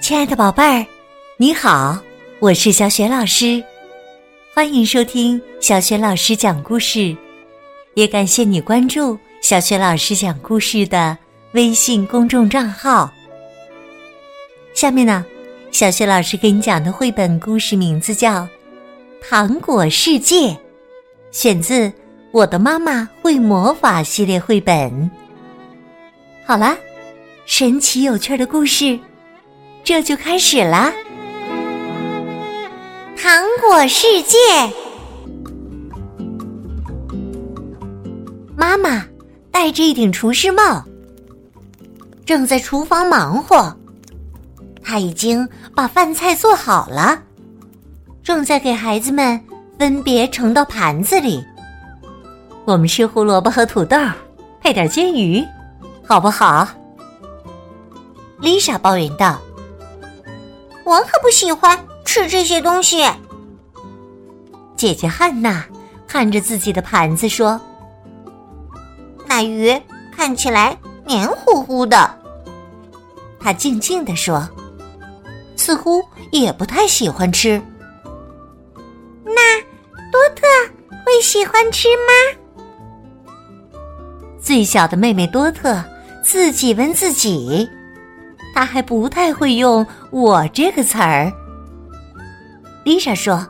亲爱的宝贝儿，你好，我是小雪老师，欢迎收听小雪老师讲故事，也感谢你关注小雪老师讲故事的微信公众账号。下面呢，小雪老师给你讲的绘本故事名字叫《糖果世界》，选自《我的妈妈会魔法》系列绘本。好啦，神奇有趣的故事。这就开始啦！糖果世界，妈妈戴着一顶厨师帽，正在厨房忙活。她已经把饭菜做好了，正在给孩子们分别盛到盘子里。我们吃胡萝卜和土豆，配点煎鱼，好不好？丽莎抱怨道。我可不喜欢吃这些东西。姐姐汉娜看着自己的盘子说：“那鱼看起来黏糊糊的。”她静静地说：“似乎也不太喜欢吃。”那多特会喜欢吃吗？最小的妹妹多特自己问自己。他还不太会用“我”这个词儿。丽莎说：“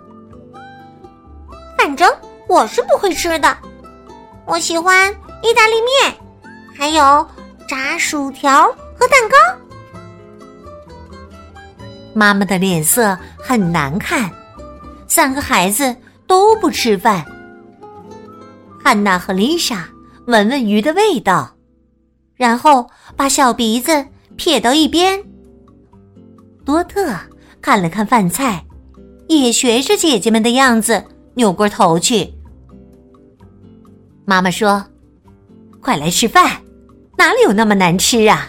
反正我是不会吃的。我喜欢意大利面，还有炸薯条和蛋糕。”妈妈的脸色很难看，三个孩子都不吃饭。汉娜和丽莎闻闻鱼的味道，然后把小鼻子。撇到一边，多特看了看饭菜，也学着姐姐们的样子扭过头去。妈妈说：“快来吃饭，哪里有那么难吃啊？”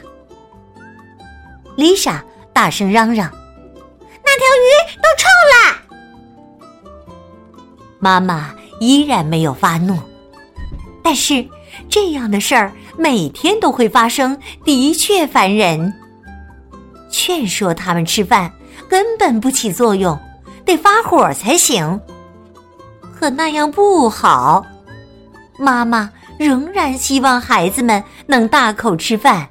丽莎大声嚷嚷：“那条鱼都臭了！”妈妈依然没有发怒，但是。这样的事儿每天都会发生，的确烦人。劝说他们吃饭根本不起作用，得发火才行。可那样不好，妈妈仍然希望孩子们能大口吃饭。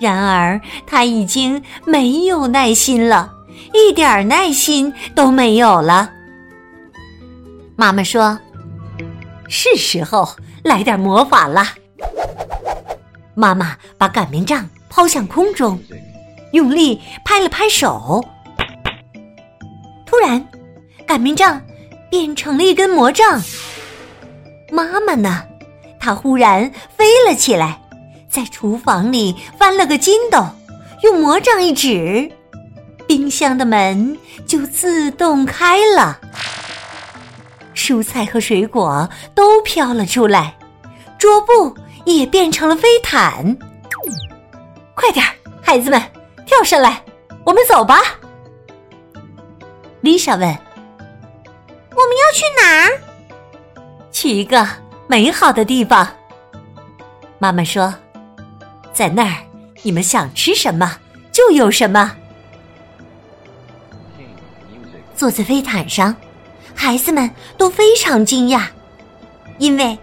然而，他已经没有耐心了，一点耐心都没有了。妈妈说：“是时候。”来点魔法了！妈妈把擀面杖抛向空中，用力拍了拍手。突然，擀面杖变成了一根魔杖。妈妈呢？她忽然飞了起来，在厨房里翻了个筋斗，用魔杖一指，冰箱的门就自动开了。蔬菜和水果都飘了出来，桌布也变成了飞毯。快点，孩子们，跳上来，我们走吧。丽莎问：“我们要去哪儿？”去一个美好的地方。妈妈说：“在那儿，你们想吃什么就有什么。”坐在飞毯上。孩子们都非常惊讶，因为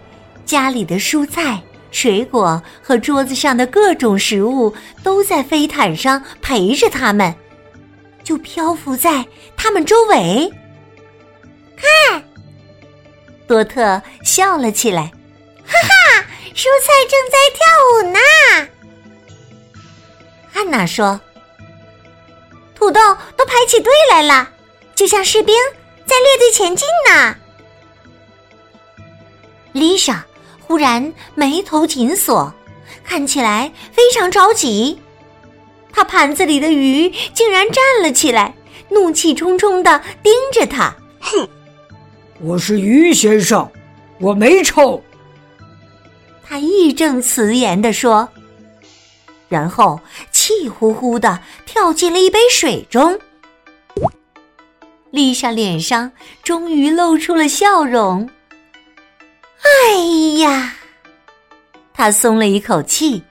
家里的蔬菜、水果和桌子上的各种食物都在飞毯上陪着他们，就漂浮在他们周围。看，多特笑了起来，哈哈，蔬菜正在跳舞呢。汉娜说：“土豆都排起队来了，就像士兵。”在列队前进呢。丽莎忽然眉头紧锁，看起来非常着急。她盘子里的鱼竟然站了起来，怒气冲冲的盯着他。哼！我是鱼先生，我没臭。他义正辞严地说，然后气呼呼的跳进了一杯水中。丽莎脸上终于露出了笑容。哎呀，她松了一口气。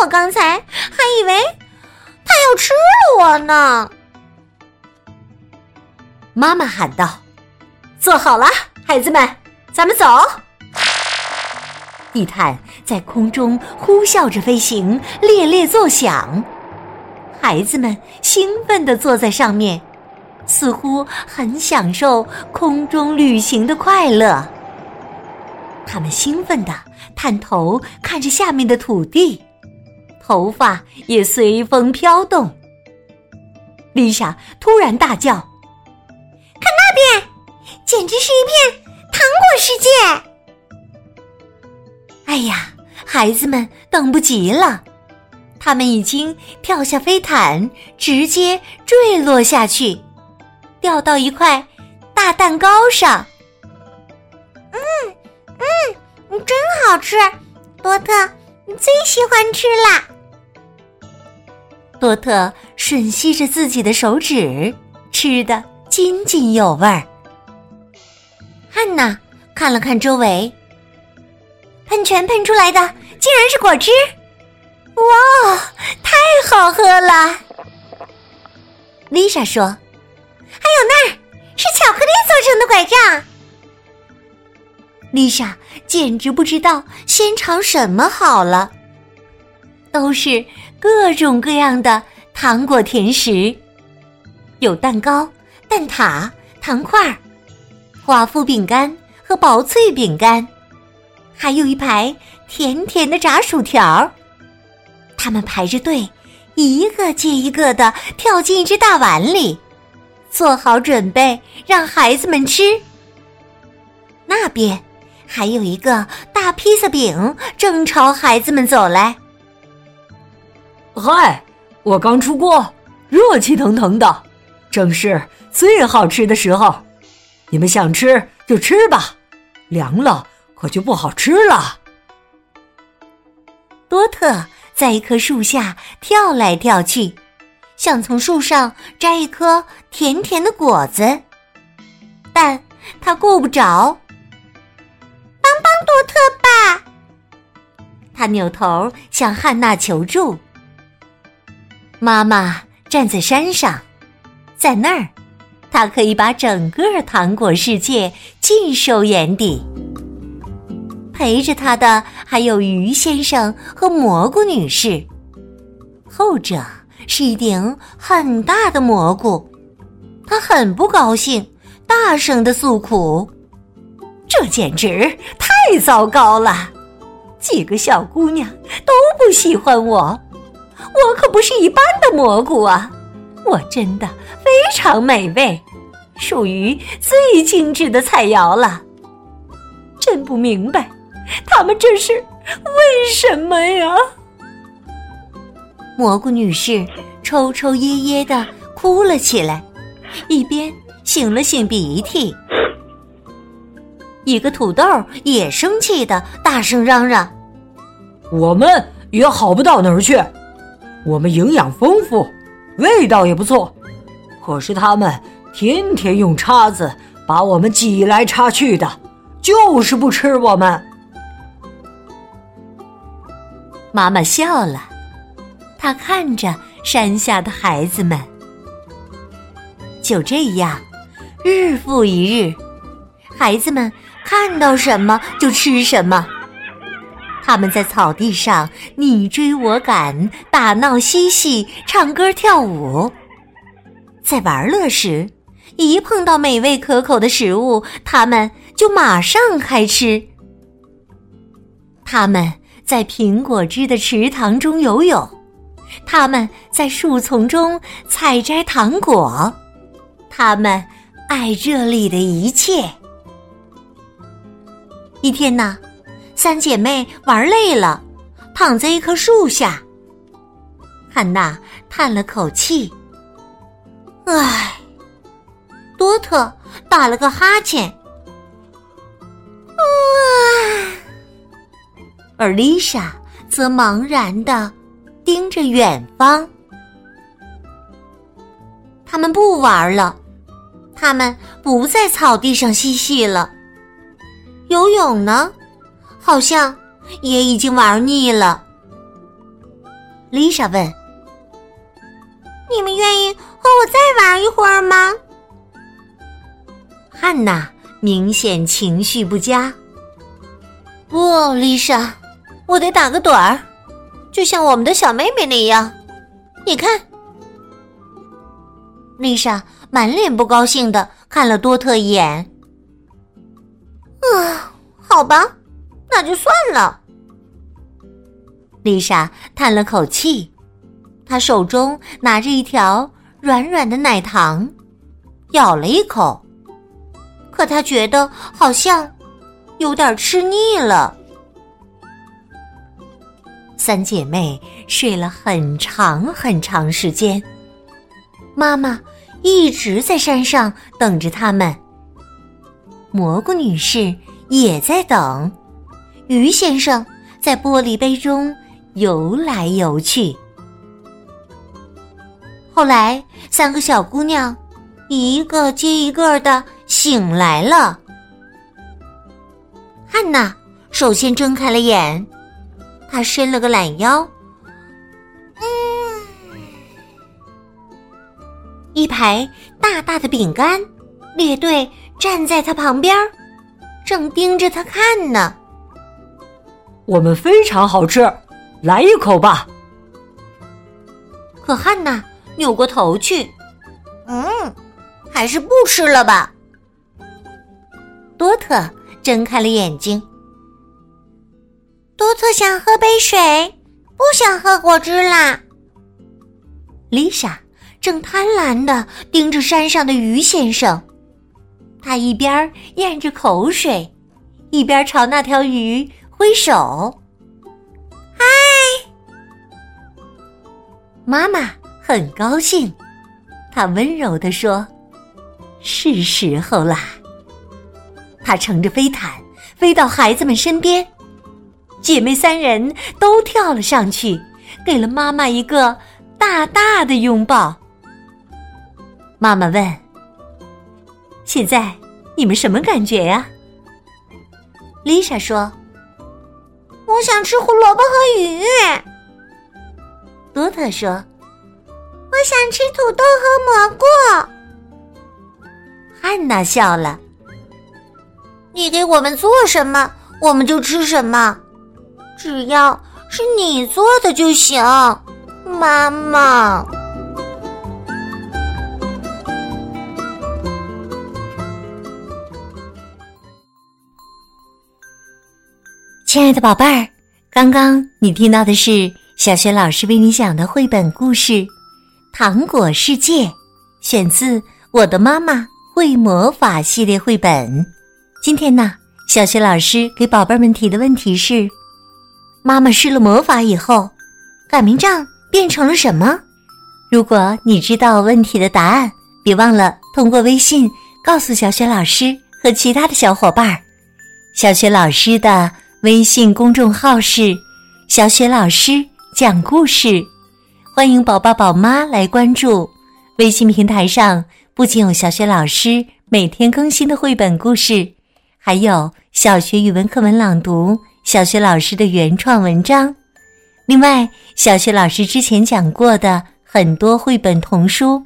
我刚才还以为他要吃了我呢。妈妈喊道：“坐好了，孩子们，咱们走。”地毯在空中呼啸着飞行，猎猎作响。孩子们兴奋地坐在上面，似乎很享受空中旅行的快乐。他们兴奋地探头看着下面的土地，头发也随风飘动。丽莎突然大叫：“看那边，简直是一片糖果世界！”哎呀，孩子们等不及了。他们已经跳下飞毯，直接坠落下去，掉到一块大蛋糕上。嗯嗯，真好吃，多特，你最喜欢吃啦。多特吮吸着自己的手指，吃的津津有味儿。汉娜看了看周围，喷泉喷出来的竟然是果汁。哇，太好喝了！丽莎说：“还有那儿是巧克力做成的拐杖。”丽莎简直不知道先尝什么好了，都是各种各样的糖果甜食，有蛋糕、蛋挞、糖块、华夫饼干和薄脆饼干，还有一排甜甜的炸薯条。他们排着队，一个接一个的跳进一只大碗里，做好准备让孩子们吃。那边还有一个大披萨饼，正朝孩子们走来。嗨，我刚出锅，热气腾腾的，正是最好吃的时候。你们想吃就吃吧，凉了可就不好吃了。多特。在一棵树下跳来跳去，想从树上摘一颗甜甜的果子，但他够不着。帮帮多特吧！他扭头向汉娜求助。妈妈站在山上，在那儿，他可以把整个糖果世界尽收眼底。陪着他的还有鱼先生和蘑菇女士，后者是一顶很大的蘑菇，他很不高兴，大声的诉苦：“这简直太糟糕了！几个小姑娘都不喜欢我，我可不是一般的蘑菇啊！我真的非常美味，属于最精致的菜肴了。真不明白。”他们这是为什么呀？蘑菇女士抽抽噎噎的哭了起来，一边擤了擤鼻涕。一个土豆也生气的大声嚷嚷：“我们也好不到哪儿去，我们营养丰富，味道也不错，可是他们天天用叉子把我们挤来叉去的，就是不吃我们。”妈妈笑了，她看着山下的孩子们。就这样，日复一日，孩子们看到什么就吃什么。他们在草地上你追我赶，打闹嬉戏，唱歌跳舞。在玩乐时，一碰到美味可口的食物，他们就马上开吃。他们。在苹果汁的池塘中游泳，他们在树丛中采摘糖果，他们爱这里的一切。一天呢，三姐妹玩累了，躺在一棵树下。汉娜叹了口气：“唉。”多特打了个哈欠。啊而丽莎则茫然的盯着远方。他们不玩了，他们不在草地上嬉戏了。游泳呢，好像也已经玩腻了。丽莎问：“你们愿意和我再玩一会儿吗？”汉娜明显情绪不佳。不，丽莎，我得打个盹儿，就像我们的小妹妹那样。你看，丽莎满脸不高兴的看了多特一眼。啊，好吧，那就算了。丽莎叹了口气，她手中拿着一条软软的奶糖，咬了一口，可她觉得好像有点吃腻了。三姐妹睡了很长很长时间，妈妈一直在山上等着他们。蘑菇女士也在等，鱼先生在玻璃杯中游来游去。后来，三个小姑娘一个接一个的醒来了。汉娜首先睁开了眼。她伸了个懒腰，一排大大的饼干列队站在他旁边，正盯着他看呢。我们非常好吃，来一口吧。可汉娜扭过头去，嗯，还是不吃了吧。多特睁开了眼睛。多特想喝杯水，不想喝果汁啦。丽莎正贪婪的盯着山上的鱼先生，他一边咽着口水，一边朝那条鱼挥手。嗨，妈妈很高兴，她温柔的说：“是时候啦。”她乘着飞毯飞到孩子们身边。姐妹三人都跳了上去，给了妈妈一个大大的拥抱。妈妈问：“现在你们什么感觉呀？”丽莎说：“我想吃胡萝卜和鱼。”多特说：“我想吃土豆和蘑菇。”汉娜笑了：“你给我们做什么，我们就吃什么。”只要是你做的就行，妈妈。亲爱的宝贝儿，刚刚你听到的是小雪老师为你讲的绘本故事《糖果世界》，选自《我的妈妈会魔法》系列绘本。今天呢，小雪老师给宝贝们提的问题是。妈妈施了魔法以后，擀面杖变成了什么？如果你知道问题的答案，别忘了通过微信告诉小雪老师和其他的小伙伴儿。小雪老师的微信公众号是“小雪老师讲故事”，欢迎宝宝宝妈来关注。微信平台上不仅有小雪老师每天更新的绘本故事，还有小学语文课文朗读。小学老师的原创文章，另外，小学老师之前讲过的很多绘本童书，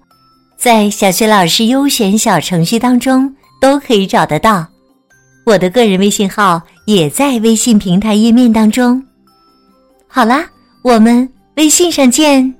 在小学老师优选小程序当中都可以找得到。我的个人微信号也在微信平台页面当中。好啦，我们微信上见。